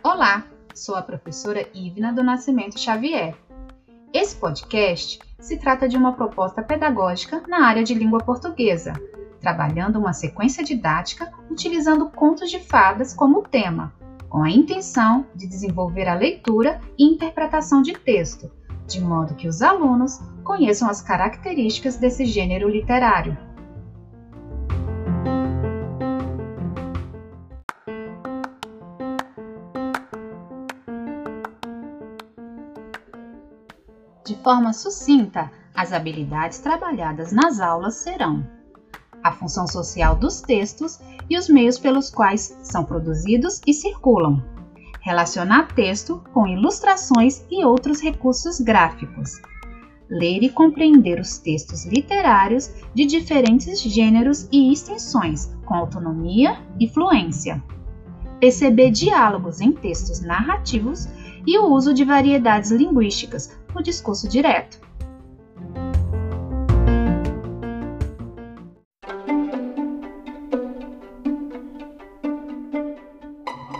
Olá, sou a professora Ivna do Nascimento Xavier. Esse podcast se trata de uma proposta pedagógica na área de língua portuguesa, trabalhando uma sequência didática utilizando contos de fadas como tema, com a intenção de desenvolver a leitura e interpretação de texto, de modo que os alunos conheçam as características desse gênero literário. De forma sucinta, as habilidades trabalhadas nas aulas serão a função social dos textos e os meios pelos quais são produzidos e circulam, relacionar texto com ilustrações e outros recursos gráficos, ler e compreender os textos literários de diferentes gêneros e extensões com autonomia e fluência, perceber diálogos em textos narrativos e o uso de variedades linguísticas no discurso direto.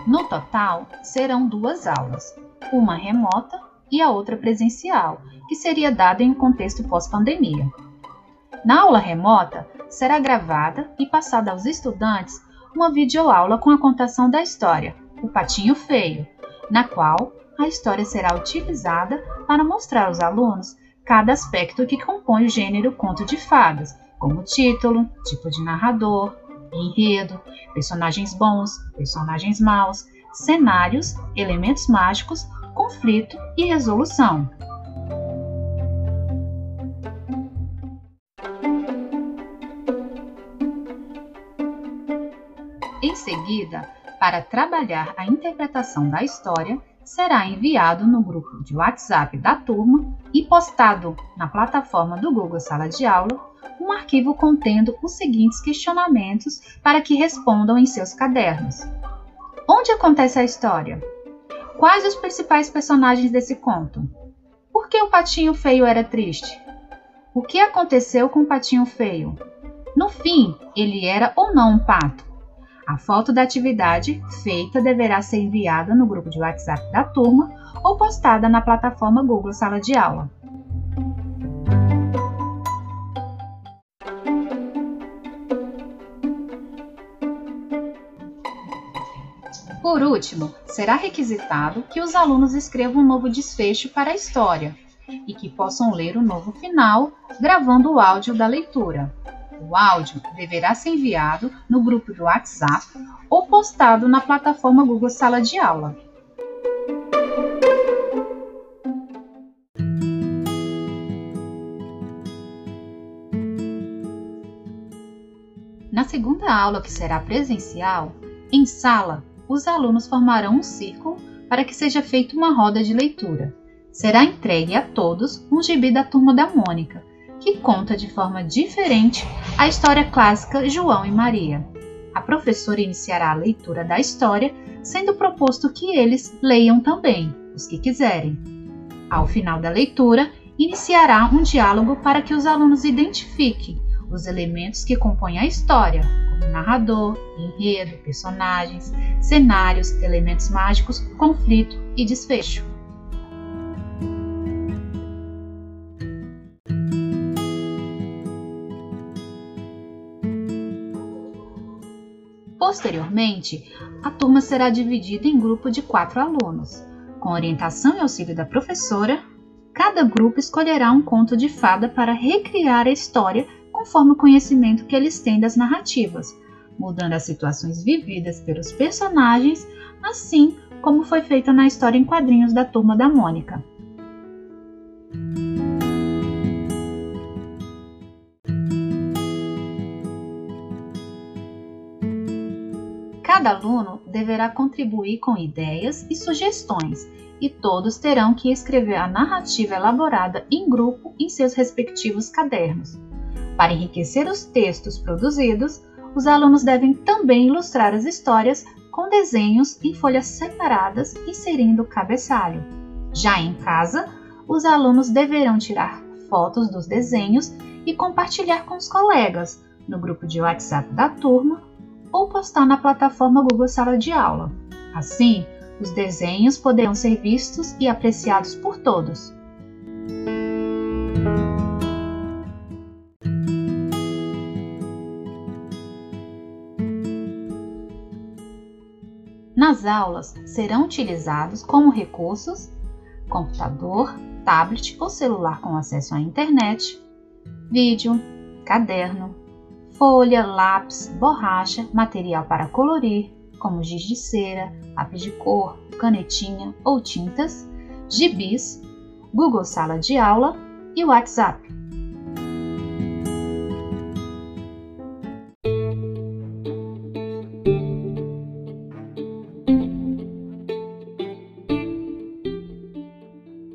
No total, serão duas aulas, uma remota e a outra presencial, que seria dada em contexto pós-pandemia. Na aula remota, será gravada e passada aos estudantes uma videoaula com a contação da história, O Patinho Feio, na qual a história será utilizada para mostrar aos alunos cada aspecto que compõe o gênero conto de fadas, como título, tipo de narrador, enredo, personagens bons, personagens maus, cenários, elementos mágicos, conflito e resolução. Em seguida, para trabalhar a interpretação da história, será enviado no grupo de WhatsApp da turma e postado na plataforma do Google Sala de Aula um arquivo contendo os seguintes questionamentos para que respondam em seus cadernos. Onde acontece a história? Quais os principais personagens desse conto? Por que o patinho feio era triste? O que aconteceu com o patinho feio? No fim, ele era ou não um pato? A foto da atividade feita deverá ser enviada no grupo de WhatsApp da turma ou postada na plataforma Google Sala de Aula. Por último, será requisitado que os alunos escrevam um novo desfecho para a história e que possam ler o novo final, gravando o áudio da leitura. O áudio deverá ser enviado no grupo do WhatsApp ou postado na plataforma Google Sala de Aula. Na segunda aula, que será presencial, em sala, os alunos formarão um círculo para que seja feita uma roda de leitura. Será entregue a todos um gibi da turma da Mônica, que conta de forma diferente a história clássica João e Maria. A professora iniciará a leitura da história, sendo proposto que eles leiam também, os que quiserem. Ao final da leitura, iniciará um diálogo para que os alunos identifiquem os elementos que compõem a história, como narrador, enredo, personagens, cenários, elementos mágicos, conflito e desfecho. Posteriormente, a turma será dividida em grupo de quatro alunos. Com orientação e auxílio da professora, cada grupo escolherá um conto de fada para recriar a história conforme o conhecimento que eles têm das narrativas, mudando as situações vividas pelos personagens, assim como foi feita na história em quadrinhos da Turma da Mônica. Cada aluno deverá contribuir com ideias e sugestões, e todos terão que escrever a narrativa elaborada em grupo em seus respectivos cadernos. Para enriquecer os textos produzidos, os alunos devem também ilustrar as histórias com desenhos em folhas separadas, inserindo o cabeçalho. Já em casa, os alunos deverão tirar fotos dos desenhos e compartilhar com os colegas, no grupo de WhatsApp da turma ou postar na plataforma Google Sala de Aula. Assim, os desenhos poderão ser vistos e apreciados por todos. Nas aulas serão utilizados como recursos computador, tablet ou celular com acesso à internet, vídeo, caderno, folha, lápis, borracha, material para colorir, como giz de cera, lápis de cor, canetinha ou tintas, gibis, Google Sala de Aula e WhatsApp.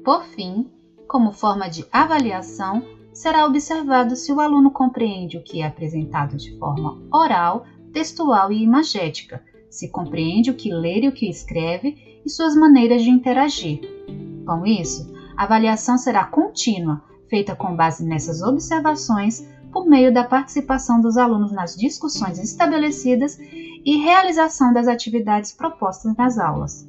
Por fim, como forma de avaliação, será observado se o aluno compreende o que é apresentado de forma oral, textual e imagética, se compreende o que lê e o que escreve e suas maneiras de interagir. Com isso, a avaliação será contínua, feita com base nessas observações por meio da participação dos alunos nas discussões estabelecidas e realização das atividades propostas nas aulas.